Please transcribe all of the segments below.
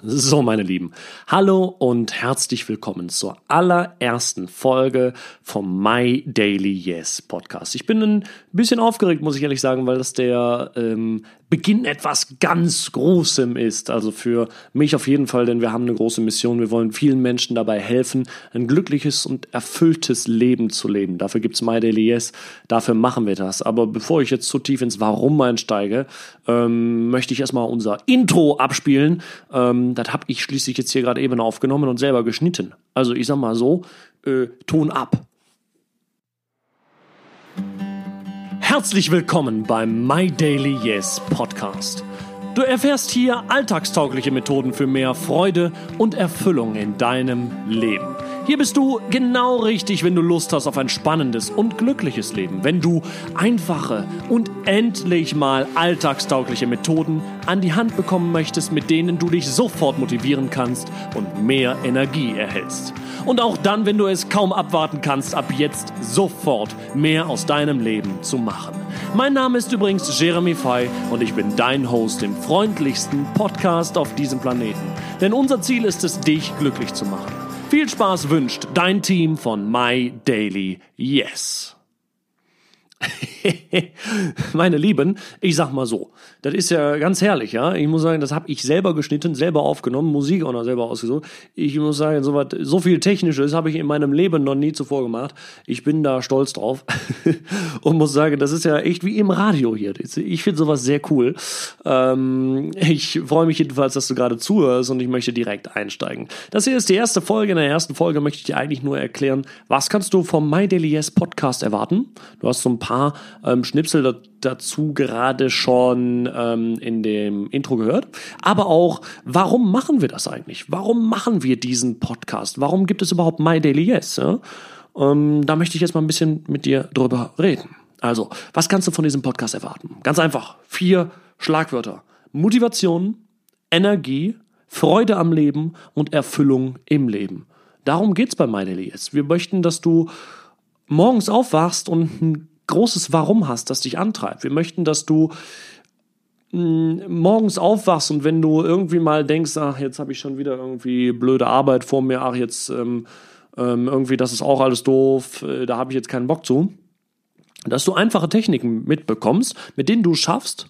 So, meine Lieben, hallo und herzlich willkommen zur allerersten Folge vom My Daily Yes Podcast. Ich bin ein bisschen aufgeregt, muss ich ehrlich sagen, weil das der ähm, Beginn etwas ganz Großem ist. Also für mich auf jeden Fall, denn wir haben eine große Mission. Wir wollen vielen Menschen dabei helfen, ein glückliches und erfülltes Leben zu leben. Dafür gibt's My Daily Yes, dafür machen wir das. Aber bevor ich jetzt zu tief ins Warum einsteige, ähm, möchte ich erstmal unser Intro abspielen. Ähm, das habe ich schließlich jetzt hier gerade eben aufgenommen und selber geschnitten. Also ich sag mal so, äh, Ton ab. Herzlich willkommen beim My Daily Yes Podcast. Du erfährst hier alltagstaugliche Methoden für mehr Freude und Erfüllung in deinem Leben. Hier bist du genau richtig, wenn du Lust hast auf ein spannendes und glückliches Leben. Wenn du einfache und endlich mal alltagstaugliche Methoden an die Hand bekommen möchtest, mit denen du dich sofort motivieren kannst und mehr Energie erhältst. Und auch dann, wenn du es kaum abwarten kannst, ab jetzt sofort mehr aus deinem Leben zu machen. Mein Name ist übrigens Jeremy Fay und ich bin dein Host im freundlichsten Podcast auf diesem Planeten. Denn unser Ziel ist es, dich glücklich zu machen. Viel Spaß wünscht dein Team von My Daily Yes. Meine Lieben, ich sag mal so, das ist ja ganz herrlich, ja. Ich muss sagen, das habe ich selber geschnitten, selber aufgenommen, Musik auch noch selber ausgesucht. Ich muss sagen, so, was, so viel Technisches habe ich in meinem Leben noch nie zuvor gemacht. Ich bin da stolz drauf und muss sagen, das ist ja echt wie im Radio hier. Ich finde sowas sehr cool. Ähm, ich freue mich jedenfalls, dass du gerade zuhörst und ich möchte direkt einsteigen. Das hier ist die erste Folge. In der ersten Folge möchte ich dir eigentlich nur erklären, was kannst du vom My Daily Yes Podcast erwarten. Du hast so ein paar paar ähm, Schnipsel dazu gerade schon ähm, in dem Intro gehört. Aber auch, warum machen wir das eigentlich? Warum machen wir diesen Podcast? Warum gibt es überhaupt My Daily Yes? Ja? Ähm, da möchte ich jetzt mal ein bisschen mit dir drüber reden. Also, was kannst du von diesem Podcast erwarten? Ganz einfach. Vier Schlagwörter. Motivation, Energie, Freude am Leben und Erfüllung im Leben. Darum geht's bei My Daily Yes. Wir möchten, dass du morgens aufwachst und ein großes Warum hast, das dich antreibt. Wir möchten, dass du hm, morgens aufwachst und wenn du irgendwie mal denkst, ach, jetzt habe ich schon wieder irgendwie blöde Arbeit vor mir, ach, jetzt ähm, ähm, irgendwie, das ist auch alles doof, äh, da habe ich jetzt keinen Bock zu, dass du einfache Techniken mitbekommst, mit denen du schaffst,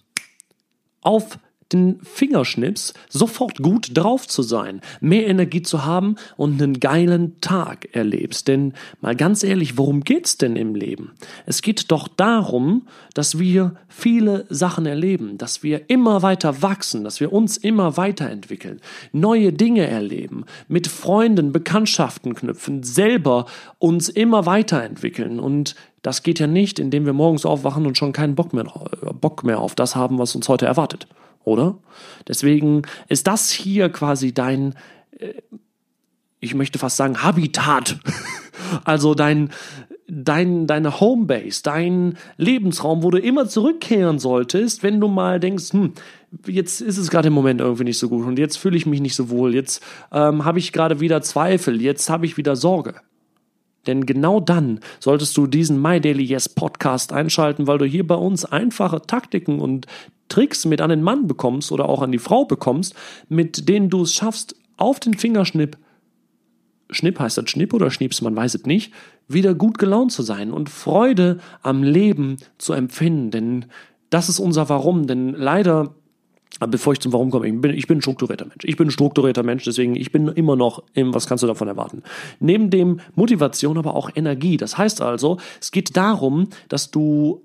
auf den Fingerschnips sofort gut drauf zu sein, mehr Energie zu haben und einen geilen Tag erlebst. Denn mal ganz ehrlich, worum geht's denn im Leben? Es geht doch darum, dass wir viele Sachen erleben, dass wir immer weiter wachsen, dass wir uns immer weiterentwickeln, neue Dinge erleben, mit Freunden Bekanntschaften knüpfen, selber uns immer weiterentwickeln und das geht ja nicht, indem wir morgens aufwachen und schon keinen Bock mehr, Bock mehr auf das haben, was uns heute erwartet oder? Deswegen ist das hier quasi dein, äh, ich möchte fast sagen, Habitat. also dein, dein, deine Homebase, dein Lebensraum, wo du immer zurückkehren solltest, wenn du mal denkst, hm, jetzt ist es gerade im Moment irgendwie nicht so gut und jetzt fühle ich mich nicht so wohl, jetzt ähm, habe ich gerade wieder Zweifel, jetzt habe ich wieder Sorge. Denn genau dann solltest du diesen My Daily Yes Podcast einschalten, weil du hier bei uns einfache Taktiken und Tricks mit an den Mann bekommst oder auch an die Frau bekommst, mit denen du es schaffst, auf den Fingerschnipp, Schnipp heißt das Schnipp oder Schnieps, man weiß es nicht, wieder gut gelaunt zu sein und Freude am Leben zu empfinden. Denn das ist unser Warum. Denn leider aber bevor ich zum Warum komme, ich bin, ich bin ein strukturierter Mensch. Ich bin ein strukturierter Mensch, deswegen ich bin immer noch im, was kannst du davon erwarten? Neben dem Motivation aber auch Energie. Das heißt also, es geht darum, dass du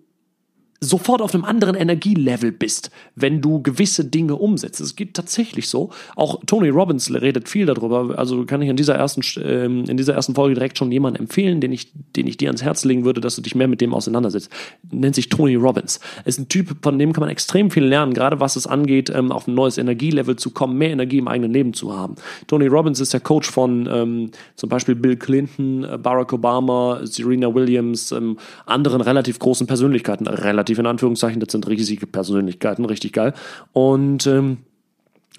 sofort auf einem anderen Energielevel bist, wenn du gewisse Dinge umsetzt. Es geht tatsächlich so. Auch Tony Robbins redet viel darüber. Also kann ich in dieser ersten, ähm, in dieser ersten Folge direkt schon jemanden empfehlen, den ich, den ich dir ans Herz legen würde, dass du dich mehr mit dem auseinandersetzt. Nennt sich Tony Robbins. Ist ein Typ, von dem kann man extrem viel lernen, gerade was es angeht, ähm, auf ein neues Energielevel zu kommen, mehr Energie im eigenen Leben zu haben. Tony Robbins ist der Coach von ähm, zum Beispiel Bill Clinton, äh, Barack Obama, Serena Williams, ähm, anderen relativ großen Persönlichkeiten, relativ relativ in Anführungszeichen, das sind riesige Persönlichkeiten, richtig geil. Und ähm,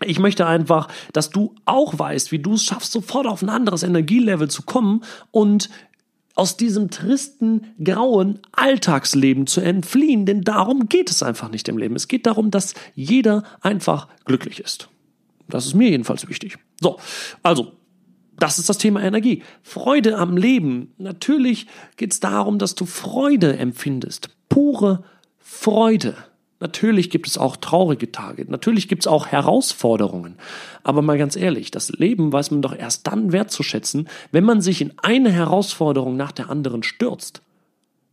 ich möchte einfach, dass du auch weißt, wie du es schaffst, sofort auf ein anderes Energielevel zu kommen und aus diesem tristen, grauen Alltagsleben zu entfliehen, denn darum geht es einfach nicht im Leben. Es geht darum, dass jeder einfach glücklich ist. Das ist mir jedenfalls wichtig. So, also das ist das Thema Energie. Freude am Leben. Natürlich geht es darum, dass du Freude empfindest. Pure Freude. Natürlich gibt es auch traurige Tage. Natürlich gibt es auch Herausforderungen. Aber mal ganz ehrlich, das Leben weiß man doch erst dann wertzuschätzen, wenn man sich in eine Herausforderung nach der anderen stürzt.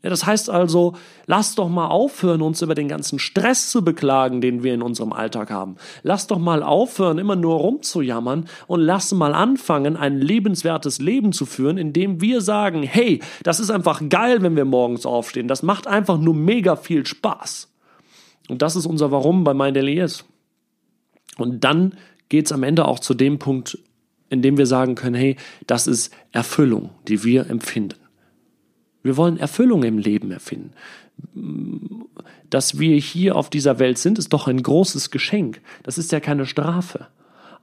Ja, das heißt also, lass doch mal aufhören, uns über den ganzen Stress zu beklagen, den wir in unserem Alltag haben. Lass doch mal aufhören, immer nur rumzujammern und lass mal anfangen, ein lebenswertes Leben zu führen, indem wir sagen, hey, das ist einfach geil, wenn wir morgens aufstehen. Das macht einfach nur mega viel Spaß. Und das ist unser Warum bei Yes. Und dann geht es am Ende auch zu dem Punkt, in dem wir sagen können, hey, das ist Erfüllung, die wir empfinden. Wir wollen Erfüllung im Leben erfinden. Dass wir hier auf dieser Welt sind, ist doch ein großes Geschenk. Das ist ja keine Strafe.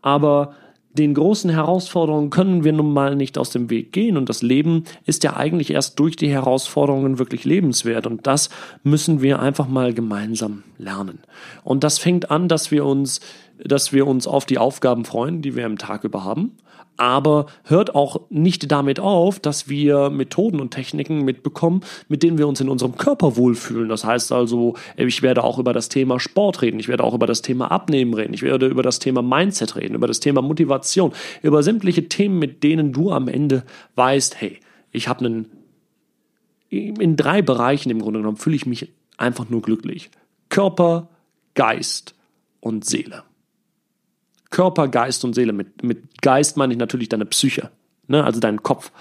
Aber den großen Herausforderungen können wir nun mal nicht aus dem Weg gehen und das Leben ist ja eigentlich erst durch die Herausforderungen wirklich lebenswert und das müssen wir einfach mal gemeinsam lernen. Und das fängt an, dass wir uns, dass wir uns auf die Aufgaben freuen, die wir im Tag über haben aber hört auch nicht damit auf, dass wir Methoden und Techniken mitbekommen, mit denen wir uns in unserem Körper wohlfühlen. Das heißt also, ich werde auch über das Thema Sport reden, ich werde auch über das Thema Abnehmen reden, ich werde über das Thema Mindset reden, über das Thema Motivation, über sämtliche Themen, mit denen du am Ende weißt, hey, ich habe einen in drei Bereichen im Grunde genommen fühle ich mich einfach nur glücklich. Körper, Geist und Seele. Körper, Geist und Seele. Mit, mit Geist meine ich natürlich deine Psyche, ne? also deinen Kopf.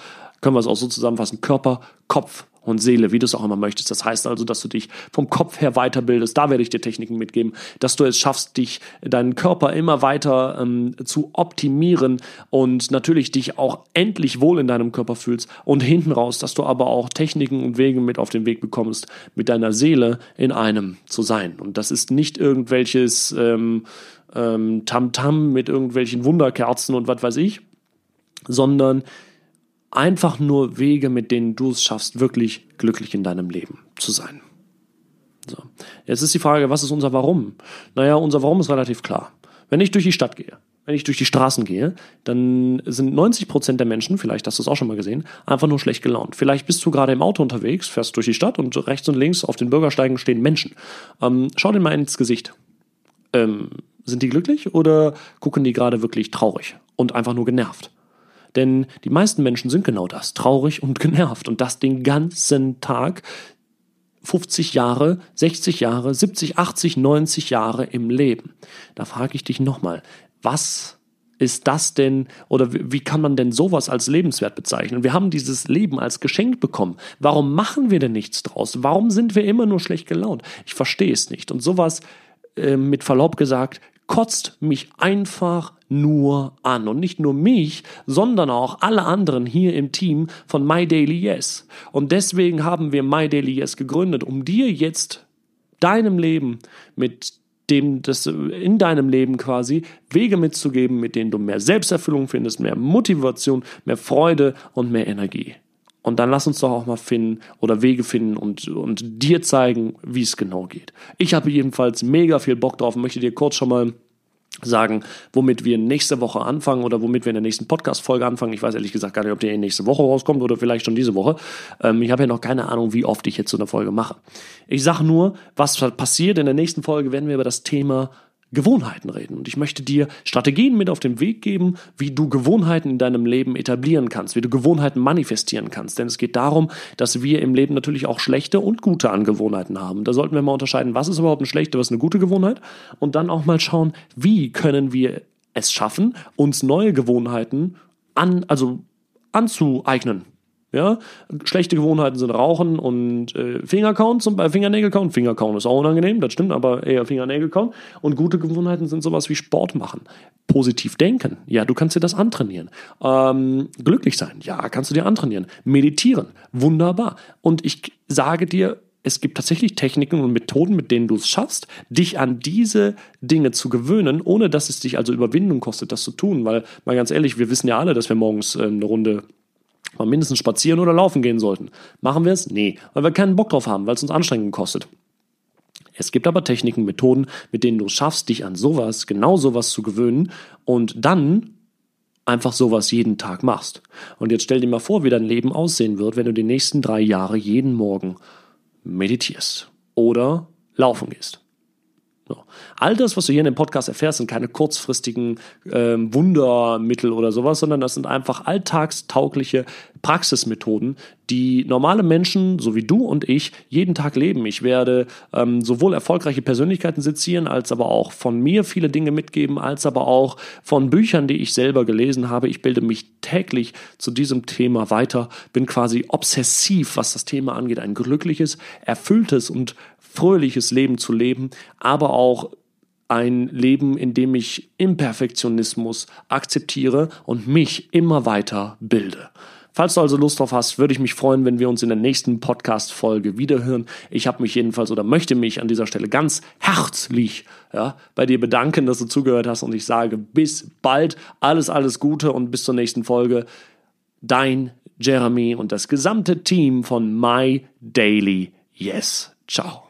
Können wir es auch so zusammenfassen. Körper, Kopf und Seele, wie du es auch immer möchtest. Das heißt also, dass du dich vom Kopf her weiterbildest. Da werde ich dir Techniken mitgeben, dass du es schaffst, dich, deinen Körper immer weiter ähm, zu optimieren und natürlich dich auch endlich wohl in deinem Körper fühlst. Und hinten raus, dass du aber auch Techniken und Wege mit auf den Weg bekommst, mit deiner Seele in einem zu sein. Und das ist nicht irgendwelches ähm, ähm, Tamtam mit irgendwelchen Wunderkerzen und was weiß ich, sondern einfach nur Wege, mit denen du es schaffst, wirklich glücklich in deinem Leben zu sein. So. Jetzt ist die Frage, was ist unser Warum? Naja, unser Warum ist relativ klar. Wenn ich durch die Stadt gehe, wenn ich durch die Straßen gehe, dann sind 90 Prozent der Menschen, vielleicht hast du es auch schon mal gesehen, einfach nur schlecht gelaunt. Vielleicht bist du gerade im Auto unterwegs, fährst durch die Stadt und rechts und links auf den Bürgersteigen stehen Menschen. Ähm, schau dir mal ins Gesicht. Ähm, sind die glücklich oder gucken die gerade wirklich traurig und einfach nur genervt? Denn die meisten Menschen sind genau das, traurig und genervt und das den ganzen Tag, 50 Jahre, 60 Jahre, 70, 80, 90 Jahre im Leben. Da frage ich dich nochmal, was ist das denn oder wie kann man denn sowas als lebenswert bezeichnen? Wir haben dieses Leben als Geschenk bekommen. Warum machen wir denn nichts draus? Warum sind wir immer nur schlecht gelaunt? Ich verstehe es nicht. Und sowas, äh, mit Verlaub gesagt, kotzt mich einfach nur an. Und nicht nur mich, sondern auch alle anderen hier im Team von My Daily Yes. Und deswegen haben wir My Daily Yes gegründet, um dir jetzt deinem Leben mit dem das in deinem Leben quasi Wege mitzugeben, mit denen du mehr Selbsterfüllung findest, mehr Motivation, mehr Freude und mehr Energie. Und dann lass uns doch auch mal finden oder Wege finden und, und dir zeigen, wie es genau geht. Ich habe jedenfalls mega viel Bock drauf und möchte dir kurz schon mal sagen, womit wir nächste Woche anfangen oder womit wir in der nächsten Podcast-Folge anfangen. Ich weiß ehrlich gesagt gar nicht, ob die nächste Woche rauskommt oder vielleicht schon diese Woche. Ähm, ich habe ja noch keine Ahnung, wie oft ich jetzt so eine Folge mache. Ich sage nur, was passiert. In der nächsten Folge werden wir über das Thema Gewohnheiten reden. Und ich möchte dir Strategien mit auf den Weg geben, wie du Gewohnheiten in deinem Leben etablieren kannst, wie du Gewohnheiten manifestieren kannst. Denn es geht darum, dass wir im Leben natürlich auch schlechte und gute Angewohnheiten haben. Da sollten wir mal unterscheiden, was ist überhaupt eine schlechte, was ist eine gute Gewohnheit. Und dann auch mal schauen, wie können wir es schaffen, uns neue Gewohnheiten an, also anzueignen. Ja, schlechte Gewohnheiten sind Rauchen und äh, Fingerkauen, zum Beispiel Fingernägel kauen. Fingerkauen ist auch unangenehm, das stimmt, aber eher Fingernägel kauen. Und gute Gewohnheiten sind sowas wie Sport machen. Positiv denken, ja, du kannst dir das antrainieren. Ähm, glücklich sein, ja, kannst du dir antrainieren. Meditieren, wunderbar. Und ich sage dir, es gibt tatsächlich Techniken und Methoden, mit denen du es schaffst, dich an diese Dinge zu gewöhnen, ohne dass es dich also Überwindung kostet, das zu tun. Weil, mal ganz ehrlich, wir wissen ja alle, dass wir morgens äh, eine Runde mal mindestens spazieren oder laufen gehen sollten. Machen wir es? Nee, weil wir keinen Bock drauf haben, weil es uns Anstrengungen kostet. Es gibt aber Techniken, Methoden, mit denen du schaffst, dich an sowas, genau sowas zu gewöhnen und dann einfach sowas jeden Tag machst. Und jetzt stell dir mal vor, wie dein Leben aussehen wird, wenn du die nächsten drei Jahre jeden Morgen meditierst oder laufen gehst. So. All das, was du hier in dem Podcast erfährst, sind keine kurzfristigen ähm, Wundermittel oder sowas, sondern das sind einfach alltagstaugliche Praxismethoden, die normale Menschen, so wie du und ich, jeden Tag leben. Ich werde ähm, sowohl erfolgreiche Persönlichkeiten sezieren, als aber auch von mir viele Dinge mitgeben, als aber auch von Büchern, die ich selber gelesen habe. Ich bilde mich täglich zu diesem Thema weiter, bin quasi obsessiv, was das Thema angeht, ein glückliches, erfülltes und fröhliches Leben zu leben, aber auch ein Leben, in dem ich Imperfektionismus akzeptiere und mich immer weiter bilde. Falls du also Lust drauf hast, würde ich mich freuen, wenn wir uns in der nächsten Podcast-Folge wiederhören. Ich habe mich jedenfalls oder möchte mich an dieser Stelle ganz herzlich ja, bei dir bedanken, dass du zugehört hast und ich sage bis bald, alles, alles Gute und bis zur nächsten Folge. Dein Jeremy und das gesamte Team von My Daily Yes. Ciao.